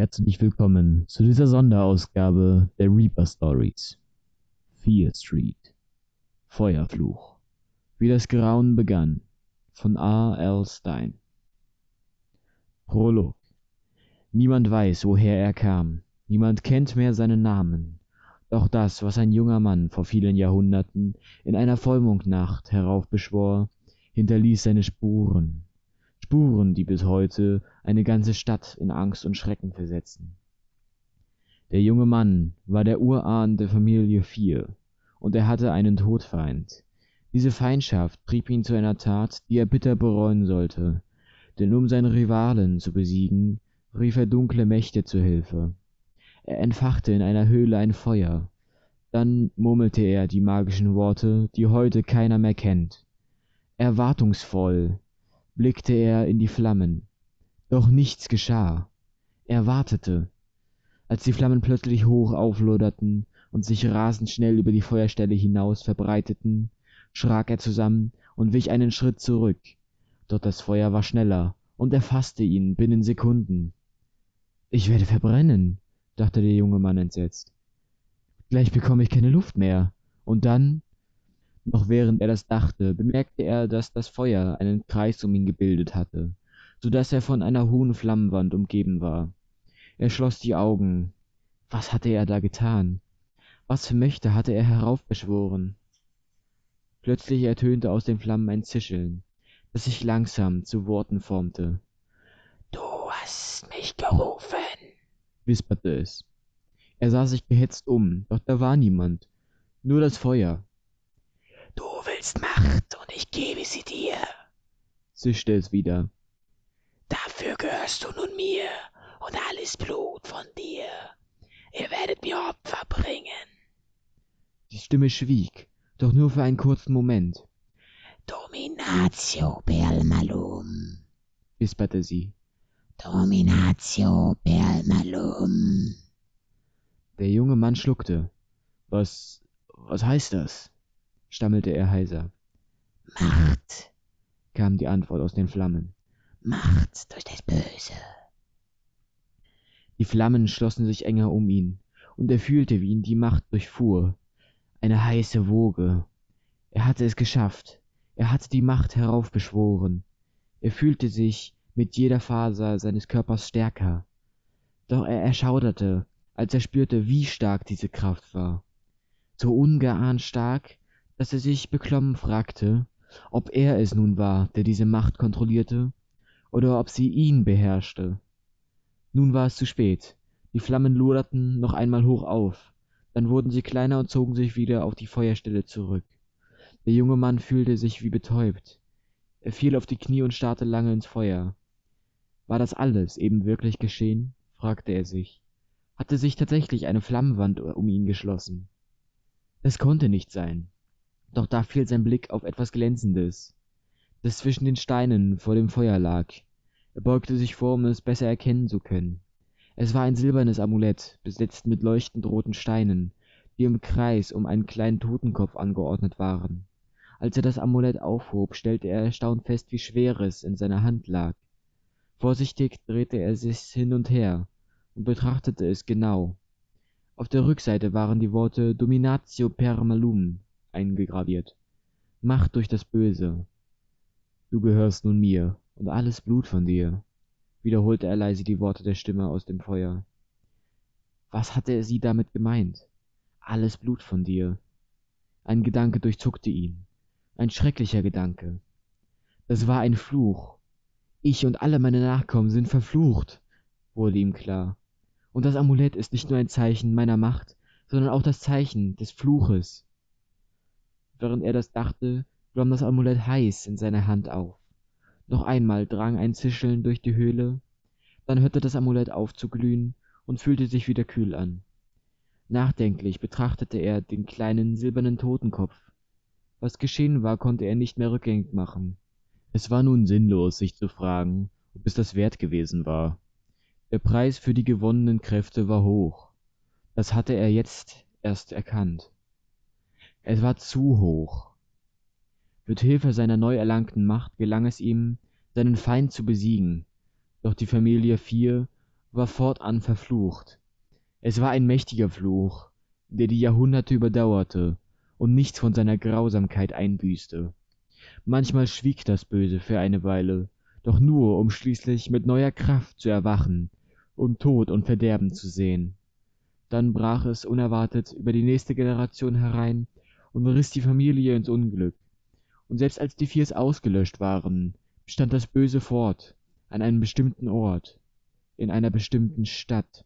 Herzlich willkommen zu dieser Sonderausgabe der Reaper Stories. Fear Street. Feuerfluch. Wie das Grauen begann. Von A. L. Stein. Prolog. Niemand weiß, woher er kam. Niemand kennt mehr seinen Namen. Doch das, was ein junger Mann vor vielen Jahrhunderten in einer Vollmondnacht heraufbeschwor, hinterließ seine Spuren. Spuren, die bis heute eine ganze Stadt in Angst und Schrecken versetzen. Der junge Mann war der Urahn der Familie Vier, und er hatte einen Todfeind. Diese Feindschaft trieb ihn zu einer Tat, die er bitter bereuen sollte, denn um seine Rivalen zu besiegen, rief er dunkle Mächte zu Hilfe. Er entfachte in einer Höhle ein Feuer, dann murmelte er die magischen Worte, die heute keiner mehr kennt. Erwartungsvoll blickte er in die Flammen. Doch nichts geschah. Er wartete. Als die Flammen plötzlich hoch aufloderten und sich rasend schnell über die Feuerstelle hinaus verbreiteten, schrak er zusammen und wich einen Schritt zurück. Doch das Feuer war schneller und erfaßte ihn binnen Sekunden. Ich werde verbrennen, dachte der junge Mann entsetzt. Gleich bekomme ich keine Luft mehr. Und dann noch während er das dachte, bemerkte er, dass das Feuer einen Kreis um ihn gebildet hatte, so dass er von einer hohen Flammenwand umgeben war. Er schloss die Augen. Was hatte er da getan? Was für Mächte hatte er heraufbeschworen? Plötzlich ertönte aus den Flammen ein Zischeln, das sich langsam zu Worten formte. Du hast mich gerufen, wisperte es. Er sah sich gehetzt um, doch da war niemand, nur das Feuer, willst Macht und ich gebe sie dir, zischte es wieder. Dafür gehörst du nun mir und alles Blut von dir. Ihr werdet mir Opfer bringen. Die Stimme schwieg, doch nur für einen kurzen Moment. Dominatio per malum, wisperte sie. Dominatio per malum. Der junge Mann schluckte. Was, was heißt das? Stammelte er heiser. Macht, kam die Antwort aus den Flammen. Macht durch das Böse. Die Flammen schlossen sich enger um ihn, und er fühlte, wie ihn die Macht durchfuhr. Eine heiße Woge. Er hatte es geschafft. Er hatte die Macht heraufbeschworen. Er fühlte sich mit jeder Faser seines Körpers stärker. Doch er erschauderte, als er spürte, wie stark diese Kraft war. So ungeahnt stark, dass er sich beklommen fragte, ob er es nun war, der diese Macht kontrollierte, oder ob sie ihn beherrschte. Nun war es zu spät. Die Flammen loderten noch einmal hoch auf, dann wurden sie kleiner und zogen sich wieder auf die Feuerstelle zurück. Der junge Mann fühlte sich wie betäubt. Er fiel auf die Knie und starrte lange ins Feuer. War das alles eben wirklich geschehen? fragte er sich. Hatte sich tatsächlich eine Flammenwand um ihn geschlossen? Es konnte nicht sein. Doch da fiel sein Blick auf etwas Glänzendes, das zwischen den Steinen vor dem Feuer lag. Er beugte sich vor, um es besser erkennen zu können. Es war ein silbernes Amulett, besetzt mit leuchtend roten Steinen, die im Kreis um einen kleinen Totenkopf angeordnet waren. Als er das Amulett aufhob, stellte er erstaunt fest, wie schwer es in seiner Hand lag. Vorsichtig drehte er sich hin und her und betrachtete es genau. Auf der Rückseite waren die Worte Dominatio eingegraviert. Macht durch das Böse. Du gehörst nun mir und alles Blut von dir, wiederholte er leise die Worte der Stimme aus dem Feuer. Was hatte sie damit gemeint? Alles Blut von dir. Ein Gedanke durchzuckte ihn. Ein schrecklicher Gedanke. Das war ein Fluch. Ich und alle meine Nachkommen sind verflucht, wurde ihm klar. Und das Amulett ist nicht nur ein Zeichen meiner Macht, sondern auch das Zeichen des Fluches. Während er das dachte, glomm das Amulett heiß in seiner Hand auf. Noch einmal drang ein Zischeln durch die Höhle, dann hörte das Amulett auf zu glühen und fühlte sich wieder kühl an. Nachdenklich betrachtete er den kleinen silbernen Totenkopf. Was geschehen war, konnte er nicht mehr rückgängig machen. Es war nun sinnlos, sich zu fragen, ob es das wert gewesen war. Der Preis für die gewonnenen Kräfte war hoch. Das hatte er jetzt erst erkannt. Es war zu hoch. Mit Hilfe seiner neu erlangten Macht gelang es ihm, seinen Feind zu besiegen, doch die Familie Vier war fortan verflucht. Es war ein mächtiger fluch der die jahrhunderte überdauerte und nichts von seiner grausamkeit einbüßte. Manchmal schwieg das böse für eine weile doch nur um schließlich mit neuer kraft zu erwachen und tod und verderben zu sehen. Dann brach es unerwartet über die nächste generation herein und riß die familie ins unglück. Und selbst als die viehs ausgelöscht waren bestand das böse fort an einem bestimmten ort in einer bestimmten stadt